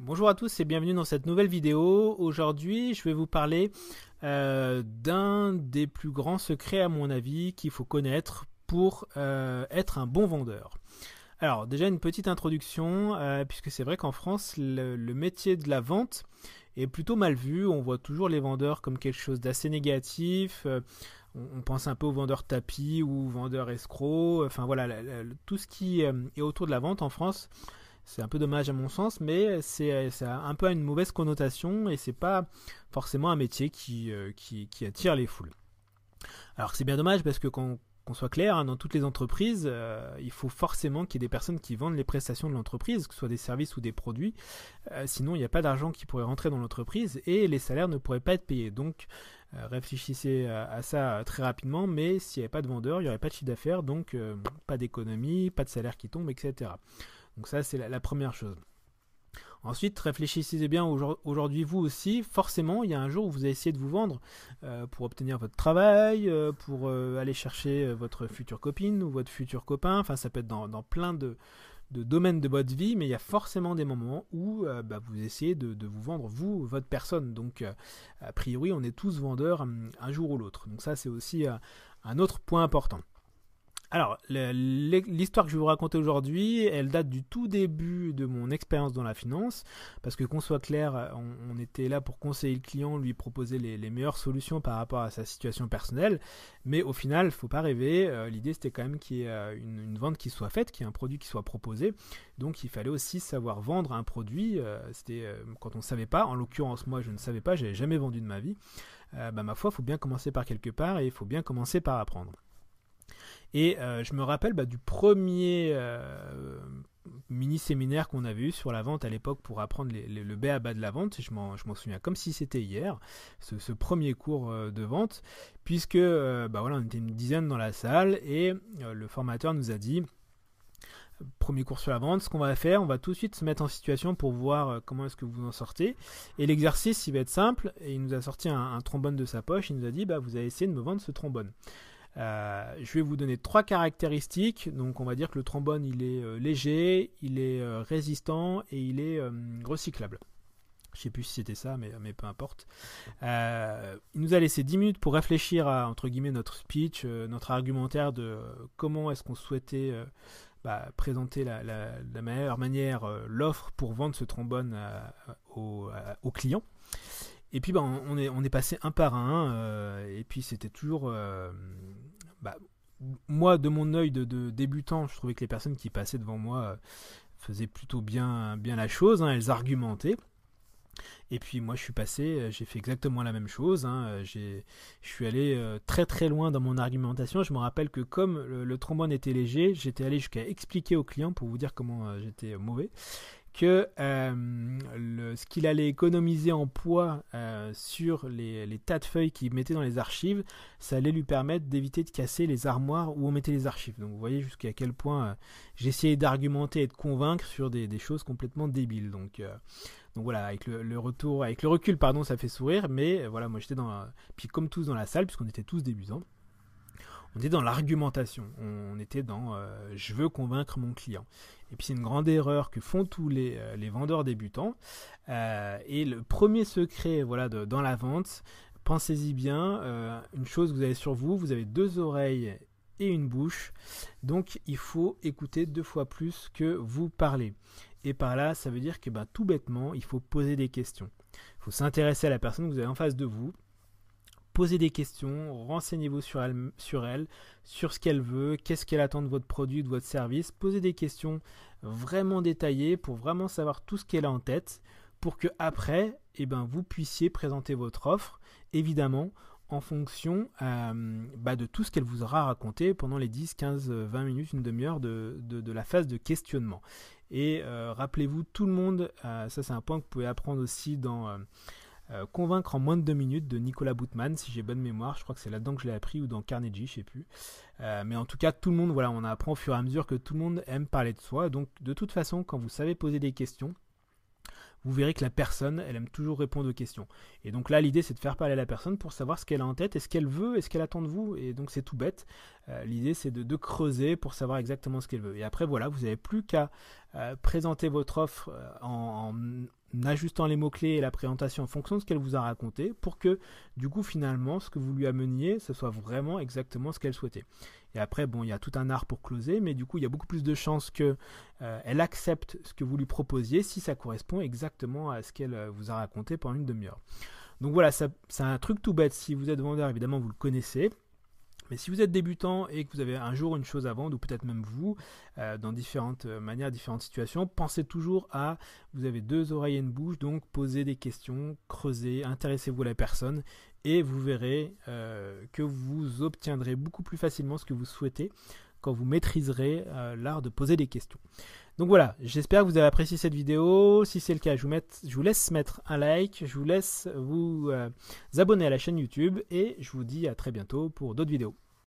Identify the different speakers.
Speaker 1: Bonjour à tous et bienvenue dans cette nouvelle vidéo. Aujourd'hui, je vais vous parler euh, d'un des plus grands secrets à mon avis qu'il faut connaître pour euh, être un bon vendeur. Alors déjà une petite introduction, euh, puisque c'est vrai qu'en France, le, métier de la vente est plutôt mal vu. On voit toujours les vendeurs comme quelque chose d'assez négatif. on, pense un peu aux vendeurs tapis ou vendeurs escrocs. Enfin voilà, tout ce qui est autour de la vente en France c'est un peu dommage à mon sens, mais c'est un peu une mauvaise connotation et c'est pas forcément un métier qui, euh, attire les foules. Alors c'est bien dommage parce que qu'on soit clair, hein, dans toutes les entreprises, euh, il faut forcément qu'il y ait des personnes qui vendent les prestations de l'entreprise, que ce soit des services ou des produits. Euh, sinon, il n'y a pas d'argent qui pourrait rentrer dans l'entreprise et les salaires ne pourraient pas être payés. Donc, réfléchissez à, ça très rapidement. Mais s'il n'y avait pas de vendeur, il n'y aurait pas de chiffre d'affaires, donc pas d'économie, pas de salaire qui tombe, etc. Donc ça, c'est la, première chose. Ensuite, réfléchissez bien aujourd'hui vous aussi. Forcément, il y a un jour où vous allez essayer de vous vendre euh, pour obtenir votre travail, euh, pour euh, aller chercher votre future copine ou votre futur copain. Enfin, ça peut être dans, plein de, domaines de votre vie, mais il y a forcément des moments où bah, vous essayez de, vous vendre vous, votre personne. Donc, a priori, on est tous vendeurs hum, un, jour ou l'autre. Donc ça, c'est aussi un autre point important. Alors, l'histoire que je vais vous raconter aujourd'hui, elle date du tout début de mon expérience dans la finance, parce que qu'on soit clair, on, était là pour conseiller le client, lui proposer les, meilleures solutions par rapport à sa situation personnelle, mais au final, faut pas rêver, euh, l'idée c'était quand même qu'il y ait euh, une, vente qui soit faite, qu'il y ait un produit qui soit proposé, donc il fallait aussi savoir vendre un produit, euh, c'était quand on ne savait pas, en l'occurrence moi je ne savais pas, j'avais jamais vendu de ma vie, bah, ma foi, faut bien commencer par quelque part et il faut bien commencer par apprendre. Et euh, je me rappelle bah, du premier euh, mini-séminaire qu'on avait eu sur la vente à l'époque pour apprendre le B à bas de la vente. Je m'en, souviens comme si c'était hier, ce, premier cours euh, de vente, puisque bah, on était une dizaine dans la salle et le formateur nous a dit premier cours sur la vente, ce qu'on va faire, on va tout de suite se mettre en situation pour voir comment est-ce que vous en sortez. Et l'exercice, il va être simple. Et il nous a sorti un, trombone de sa poche. Il nous a dit, bah, vous allez essayer de me vendre ce trombone. Euh, je vais vous donner trois caractéristiques. Donc on va dire que le trombone il est euh, léger, il est euh, résistant et il est recyclable. Je sais plus si c'était ça, mais, peu importe. il nous a laissé 10 minutes pour réfléchir à entre guillemets notre speech, notre argumentaire de comment est-ce qu'on souhaitait bah, présenter la, meilleure manière l'offre pour vendre ce trombone aux au clients. Et puis bah, on, est, passé un par un, euh, et puis c'était toujours... Euh, bah, moi, de mon œil de, débutant, je trouvais que les personnes qui passaient devant moi euh, faisaient plutôt bien, bien la chose, hein, elles argumentaient. Et puis moi je suis passé, j'ai fait exactement la même chose. Hein, je suis allé très très loin dans mon argumentation. Je me rappelle que comme le trombone était léger, j'étais allé jusqu'à expliquer au client pour vous dire comment j'étais mauvais que euh, ce qu'il allait économiser en poids euh, sur les, tas de feuilles qu'il mettait dans les archives, ça allait lui permettre d'éviter de casser les armoires où on mettait les archives. Donc vous voyez jusqu'à quel point euh, j'essayais d'argumenter et de convaincre sur des, choses complètement débiles. Donc, voilà, avec le, retour, avec le recul, pardon, ça fait sourire, mais voilà, moi j'étais dans, puis comme tous dans la salle, puisqu'on était tous débutants on était dans l'argumentation, on était dans euh, je veux convaincre mon client. Et puis c'est une grande erreur que font tous les, euh, vendeurs débutants. Euh, et le premier secret voilà, dans la vente, pensez-y bien, une chose que vous avez sur vous, vous avez deux oreilles et une bouche, donc il faut écouter deux fois plus que vous parlez. Et par là, ça veut dire que ben, tout bêtement, il faut poser des questions. Il faut s'intéresser à la personne que vous avez en face de vous posez des questions, renseignez-vous sur elle, sur ce qu'elle veut, qu'est-ce qu'elle attend de votre produit, de votre service. Posez des questions vraiment détaillées pour vraiment savoir tout ce qu'elle a en tête, pour que après, eh ben, vous puissiez présenter votre offre, évidemment, en fonction euh, bah, de tout ce qu'elle vous aura raconté pendant les 10, 15, 20 minutes, une demi-heure de, la phase de questionnement. Et euh, rappelez-vous, tout le monde, euh, ça c'est un point que vous pouvez apprendre aussi dans euh, convaincre en moins de deux minutes de Nicolas Boutman, si j'ai bonne mémoire. Je crois que c'est là-dedans que je l'ai appris ou dans Carnegie, je sais plus. Euh, mais en tout cas, tout le monde, voilà, on apprend au fur et à mesure que tout le monde aime parler de soi. Donc, de toute façon, quand vous savez poser des questions, vous verrez que la personne, elle aime toujours répondre aux questions. Et donc là, l'idée, c'est de faire parler la personne pour savoir ce qu'elle a en tête, et ce qu'elle veut, et ce qu'elle attend de vous. Et donc c'est tout bête. L'idée c'est de, creuser pour savoir exactement ce qu'elle veut. Et après voilà, vous n'avez plus qu'à présenter votre offre en, ajustant les mots-clés et la présentation en fonction de ce qu'elle vous a raconté pour que du coup finalement ce que vous lui ameniez ce soit vraiment exactement ce qu'elle souhaitait. Et après bon il y a tout un art pour closer mais du coup il y a beaucoup plus de chances qu'elle elle accepte ce que vous lui proposiez si ça correspond exactement à ce qu'elle vous a raconté pendant une demi-heure. Donc voilà, c'est un truc tout bête. Si vous êtes vendeur, évidemment, vous le connaissez. Mais si vous êtes débutant et que vous avez un jour une chose à vendre, ou peut-être même vous, euh, dans différentes euh, manières, différentes situations, pensez toujours à, vous avez deux oreilles et une bouche, donc posez des questions, creusez, intéressez-vous à la personne, et vous verrez euh, que vous obtiendrez beaucoup plus facilement ce que vous souhaitez quand vous maîtriserez l'art de poser des questions. Donc voilà, j'espère que vous avez apprécié cette vidéo. Si c'est le cas, je vous, laisse mettre un like, je vous laisse vous euh, abonner à la chaîne YouTube et je vous dis à très bientôt pour d'autres vidéos.